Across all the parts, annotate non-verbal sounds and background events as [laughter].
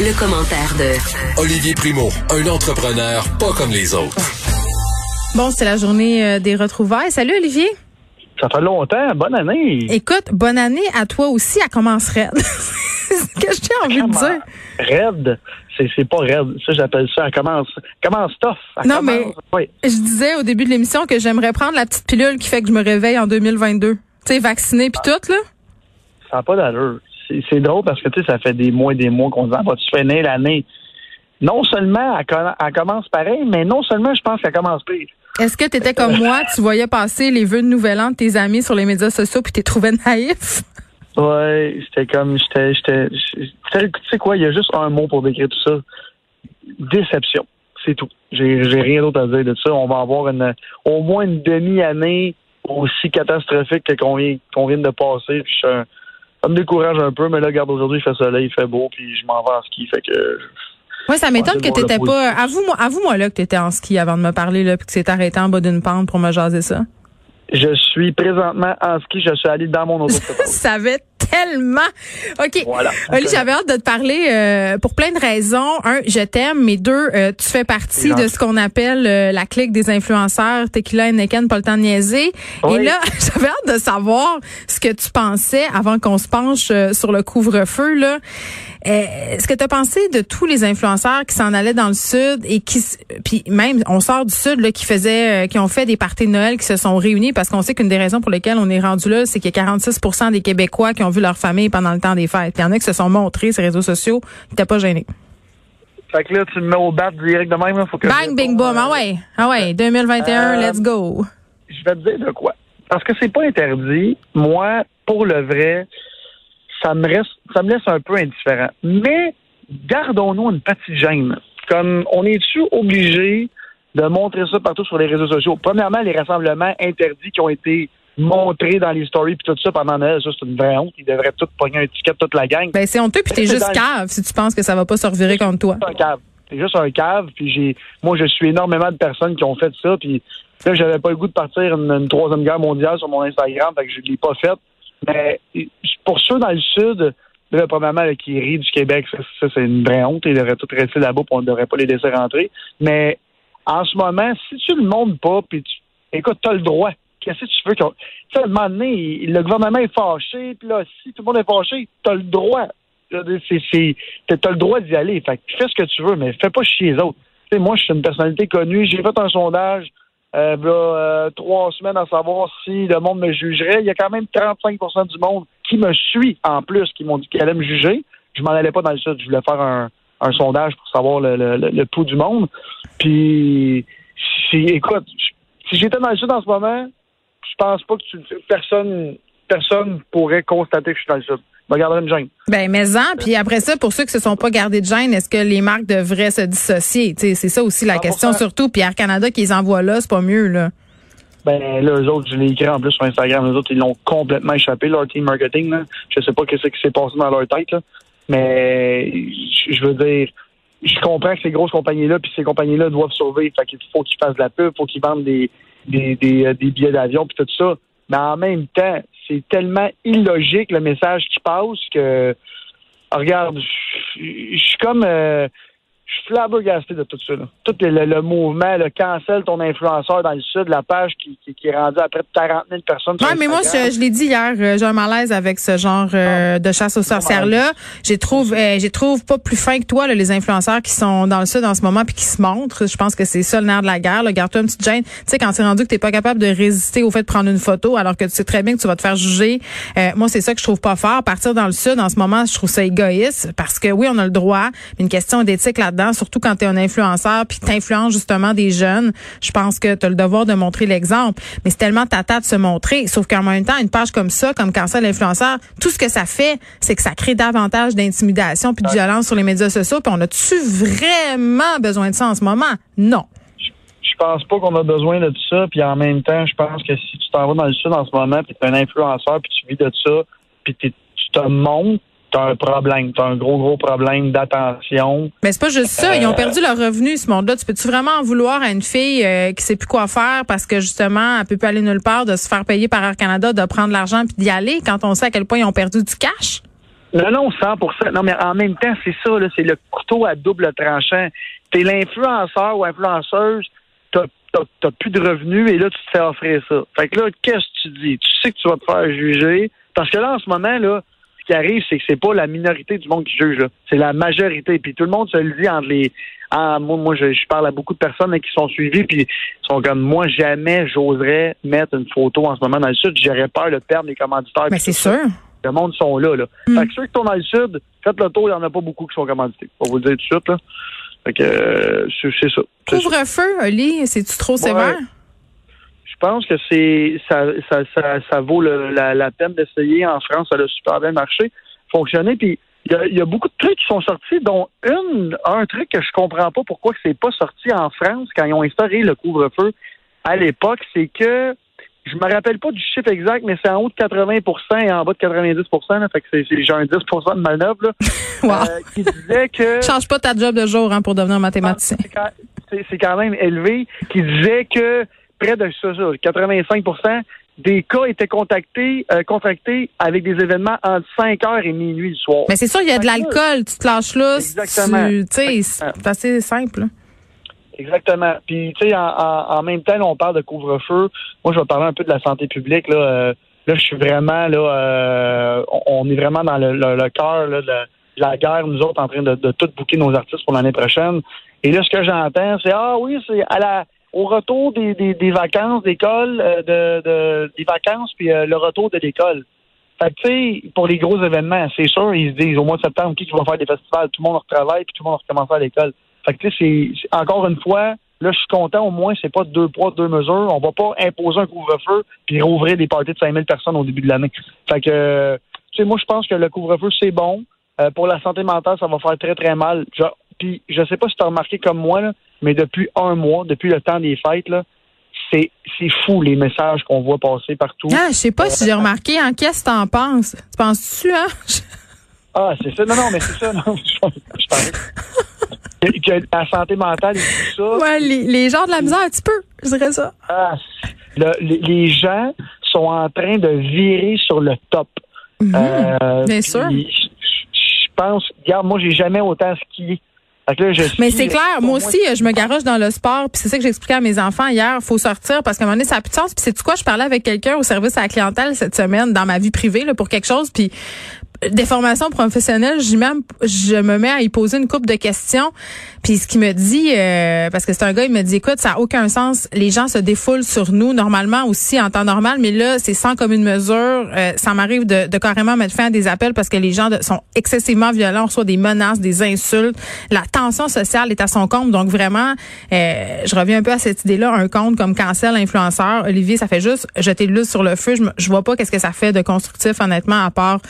Le, commentaire de Olivier Primo, un entrepreneur pas comme les autres. Bon, c'est la journée euh, des retrouvailles. Salut Olivier. Ça fait longtemps. Bonne année. Écoute, bonne année à toi aussi. Elle commence raide. [laughs] c'est ce que j'ai envie de dire. Raide, c'est pas raide. Ça, j'appelle ça. Elle commence, commence tough. non, mais je disais au début de l'émission que j'aimerais prendre la petite pilule qui fait que je me réveille en 2022. Tu sais, vacciné puis tout, là. Ça n'a pas d'allure. C'est drôle parce que, tu sais, ça fait des mois et des mois qu'on dit, ah, vas-tu finir l'année? Non seulement elle, commence pareil, mais non seulement je pense qu'elle commence pire. Est-ce que tu étais comme moi, tu voyais passer les vœux de nouvel an de tes amis sur les médias sociaux puis t'es trouvé naïf? Ouais, c'était comme j'étais j'étais tu sais quoi, il y a juste un mot pour décrire tout ça. Déception. C'est tout. J'ai j'ai rien d'autre à dire de ça. On va avoir une au moins une demi-année aussi catastrophique que qu'on vient vient de passer. Puis ça me décourage un peu, mais là, regarde, aujourd'hui, il fait soleil, il fait beau, puis je m'en vais en ski. Fait que oui, ça m'étonne que tu n'étais pas. Avoue-moi avoue -moi, là que tu étais en ski avant de me parler, là, puis que tu t'es arrêté en bas d'une pente pour me jaser ça. Je suis présentement en ski. Je suis allé dans mon auto. [laughs] ça va tellement. OK. Voilà. Oli, j'avais hâte de te parler euh, pour plein de raisons. Un, je t'aime, mais deux, euh, tu fais partie de ce qu'on appelle euh, la clique des influenceurs Tequila et Neken, pas le temps de niaiser. Et là, [laughs] j'avais hâte de savoir ce que tu pensais avant qu'on se penche sur le couvre-feu. là. Est-ce que tu as pensé de tous les influenceurs qui s'en allaient dans le sud et qui puis même on sort du sud là qui faisaient qui ont fait des parties de Noël qui se sont réunis parce qu'on sait qu'une des raisons pour lesquelles on est rendu là, c'est qu'il y a 46 des Québécois qui ont vu leur famille pendant le temps des fêtes. Il y en a qui se sont montrés sur les réseaux sociaux, n'étaient pas gênés. Fait que là, tu me mets au bat direct de même. Faut que Bang, bing, boom. Ah ouais. Ah ouais. 2021, euh, let's go. Je vais te dire de quoi. Parce que c'est pas interdit. Moi, pour le vrai, ça me reste, ça me laisse un peu indifférent. Mais gardons-nous une petite gêne. Comme on est-tu obligé de montrer ça partout sur les réseaux sociaux? Premièrement, les rassemblements interdits qui ont été montrer dans les stories puis tout ça pendant Noël, ça c'est une vraie honte. Ils devraient tout pogner un ticket toute la gang. Ben c'est honteux puis t'es juste cave si tu penses que ça va pas se revirer contre toi. un cave. T'es juste un cave puis j'ai, moi je suis énormément de personnes qui ont fait ça puis là j'avais pas le goût de partir une, troisième guerre mondiale sur mon Instagram, fait que je l'ai pas fait. Mais pour ceux dans le sud, là, premièrement, qui rit du Québec, ça, c'est une vraie honte. Ils devraient tout rester là-bas, on ne devrait pas les laisser rentrer. Mais en ce moment, si tu le montres pas, puis tu, écoute, t'as le droit qu'est-ce que tu veux? Tu sais, à un moment donné, le gouvernement est fâché, puis là, si tout le monde est fâché, t'as le droit. T'as le droit d'y aller. Fait que fais ce que tu veux, mais fais pas chier les autres. sais, moi, je suis une personnalité connue. J'ai fait un sondage euh, là, euh, trois semaines à savoir si le monde me jugerait. Il y a quand même 35% du monde qui me suit en plus, qui m'ont dit qu'ils allaient me juger. Je m'en allais pas dans le sud. Je voulais faire un, un sondage pour savoir le, le, le, pouls du monde. Puis, écoute, si j'étais dans le sud en ce moment, je pense pas que tu, personne personne pourrait constater que je suis dans le sud. Me garderais une gêne. Ben, mais en, puis après ça, pour ceux qui se sont pas gardés de gêne, est-ce que les marques devraient se dissocier? c'est ça aussi la question, surtout. Puis Air Canada qui les envoie là, c'est pas mieux, là. Ben là, eux autres, je l'ai écrit en plus sur Instagram, eux autres, ils l'ont complètement échappé, leur team marketing. Là. Je sais pas ce qui s'est passé dans leur tête, là. mais je veux dire, je comprends que ces grosses compagnies-là, puis ces compagnies-là doivent sauver. Fait qu'il faut qu'ils fassent de la pub, il faut qu'ils vendent des, des, des, euh, des billets d'avion puis tout ça. Mais en même temps, c'est tellement illogique le message qui passe que regarde, je suis comme euh, je suis flabbergasté de tout ça. Tout le, mouvement, le cancel ton influenceur dans le sud, la page qui, qui, est rendue à près de 40 000 personnes. Oui, mais moi, je, l'ai dit hier, euh, j'ai un malaise avec ce genre euh, ah. de chasse aux sorcières-là. J'ai trouve, euh, j'ai trouve pas plus fin que toi, là, les influenceurs qui sont dans le sud en ce moment puis qui se montrent. Je pense que c'est ça le nerf de la guerre. Garde-toi une petite gêne. Tu sais, quand c'est rendu que t'es pas capable de résister au fait de prendre une photo alors que tu sais très bien que tu vas te faire juger. moi, c'est ça que je trouve pas fort. Partir dans le sud en ce moment, je trouve ça égoïste parce que oui, on a le droit, une question d'éthique là-dedans surtout quand tu es un influenceur puis t'influences justement des jeunes. Je pense que tu as le devoir de montrer l'exemple. Mais c'est tellement tata de se montrer. Sauf qu'en même temps, une page comme ça, comme Cancel l'influenceur, tout ce que ça fait, c'est que ça crée davantage d'intimidation puis de violence sur les médias sociaux. Puis on a-tu vraiment besoin de ça en ce moment? Non. Je pense pas qu'on a besoin de ça. Puis en même temps, je pense que si tu t'en vas dans le sud en ce moment, puis tu es un influenceur, puis tu vis de ça, puis tu te montres, t'as un problème, t'as un gros, gros problème d'attention. Mais c'est pas juste ça, ils ont euh, perdu leur revenu, ce monde-là. Tu peux-tu vraiment en vouloir à une fille euh, qui sait plus quoi faire parce que justement, elle peut plus aller nulle part, de se faire payer par Air Canada, de prendre l'argent puis d'y aller quand on sait à quel point ils ont perdu du cash? Non, non, 100 Non, mais en même temps, c'est ça, là, c'est le couteau à double tranchant. T'es l'influenceur ou influenceuse, t'as t'as plus de revenus et là, tu te fais offrir ça. Fait que là, qu'est-ce que tu dis? Tu sais que tu vas te faire juger. Parce que là, en ce moment, là, ce qui arrive, c'est que c'est pas la minorité du monde qui juge, c'est la majorité. Puis tout le monde se le dit entre les. moi, moi je, parle à beaucoup de personnes qui sont suivies, puis sont comme moi, jamais j'oserais mettre une photo en ce moment dans le sud. J'aurais peur de perdre les commanditaires. Mais c'est sûr. Le monde sont là. là. Mm. Fait que ceux qui sont dans le sud, faites le tour, il n'y en a pas beaucoup qui sont commandités. On va vous le dire tout de suite. Là. Fait que euh, c'est ça. Couvre-feu, Oli, c'est-tu trop sévère? Je pense que c'est ça, ça, ça, ça vaut la, la, peine d'essayer. En France, ça a super bien marché, fonctionné. Puis il y a, y a, beaucoup de trucs qui sont sortis, dont une, un truc que je comprends pas pourquoi c'est pas sorti en France quand ils ont instauré le couvre-feu à l'époque, c'est que je me rappelle pas du chiffre exact, mais c'est en haut de 80 et en bas de 90 là, fait que c'est genre un 10% de manœuvre là, [laughs] euh, qui disait que [laughs] change pas ta job de jour hein, pour devenir mathématicien. C'est quand, quand, même élevé, qui disait que près de ça, 85% des cas étaient contactés, euh, contractés avec des événements entre 5 heures et minuit le soir. Mais c'est sûr, il y a de l'alcool, tu te lâches là. Exactement. Tu sais, c'est assez simple. Exactement. Puis, tu sais, en, même temps, on parle de couvre-feu. Moi, je vais parler un peu de la santé publique. Là, euh, là je suis vraiment, là, euh, on est vraiment dans le, le, cœur de, la guerre, nous autres, en train de, de tout bouquer nos artistes pour l'année prochaine. Et là, ce que j'entends, c'est, ah oui, c'est à la au retour des, des, vacances d'école, euh, de, de, des vacances, puis euh, le retour de l'école. Fait que, tu sais, pour les gros événements, c'est sûr, ils se disent au mois de septembre, qui, va faire des festivals? Tout le monde retravaille, puis tout le monde recommence à l'école. Fait que, tu sais, c'est encore une fois, là, je suis content, au moins, c'est pas deux poids, deux mesures. On va pas imposer un couvre-feu puis rouvrir des parties de 5000 personnes au début de l'année. Fait que, tu sais, moi, je pense que le couvre-feu, c'est bon. Euh, pour la santé mentale, ça va faire très, très mal. puis, je sais pas si tu as remarqué comme moi, là, mais depuis un mois, depuis le temps des fêtes, là, c'est, c'est fou les messages qu'on voit passer partout. Ah, je sais pas si j'ai remarqué. En qu'est-ce que t'en penses? Tu penses-tu, hein? [laughs] ah, c'est ça. Non, non, mais c'est ça. Non, je, pense. Que la santé mentale et tout ça. Ouais, les, les gens de la misère, un petit peu, je dirais ça. Ah, les, gens sont en train de virer sur le top. Mhm. euh, bien sûr. Je pense, regarde, moi, j'ai jamais autant skié mais c'est clair, moi aussi, je me garoche dans le sport, puis c'est ça que j'expliquais à mes enfants hier. Faut sortir parce qu'à un moment donné, ça a plus de sens. Puis c'est quoi, je parlais avec quelqu'un au service à la clientèle cette semaine dans ma vie privée là, pour quelque chose, puis des formations professionnelles, je, même, je me mets à y poser une couple de questions. Puis ce qu'il me dit, euh, parce que c'est un gars, il me dit, écoute, ça a aucun sens. Les gens se défoulent sur nous normalement aussi en temps normal, mais là, c'est sans commune mesure. Euh, ça m'arrive de, de, carrément mettre fin à des appels parce que les gens sont excessivement violents, on reçoit des menaces, des insultes. La tension sociale est à son compte. Donc vraiment, euh, je reviens un peu à cette idée-là, un compte comme Cancel Influenceur. Olivier, ça fait juste jeter l'huile sur le feu. Je, je vois pas qu'est-ce que ça fait de constructif, honnêtement, à part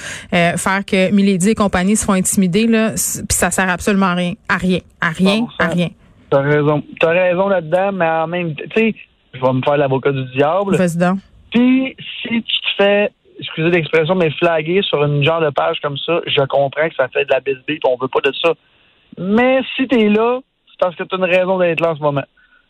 faire que Milady et compagnie se font intimider, là, puis ça sert absolument à rien. À rien. À rien. à rien. T'as raison. T'as raison là-dedans, mais en même temps, tu sais, je vais me faire l'avocat du diable. Président. Puis, si tu te fais, excusez l'expression, mais flaguer sur une genre de page comme ça, je comprends que ça fait de la bisbille, on veut pas de ça. Mais si t'es là, c'est parce que t'as une raison d'être là en ce moment.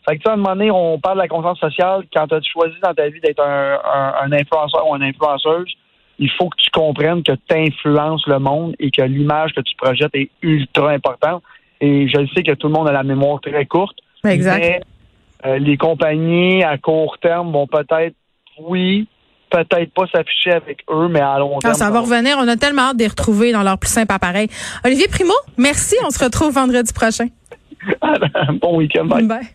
Fait que, tu à un moment donné, on parle de la conscience sociale. Quand tu as choisi dans ta vie d'être un, un, influenceur ou une influenceuse, il faut que tu comprennes que tu influences le monde et que l'image que tu projettes est ultra importante. Et je sais que tout le monde a la mémoire très courte. Exact. Mais euh, les compagnies à court terme vont peut-être, oui, peut-être pas s'afficher avec eux, mais à long ah, terme. ça va revenir. On a tellement hâte de les retrouver dans leur plus simple appareil. Olivier Primo, merci. On se retrouve vendredi prochain. [laughs] bon week-end. bye.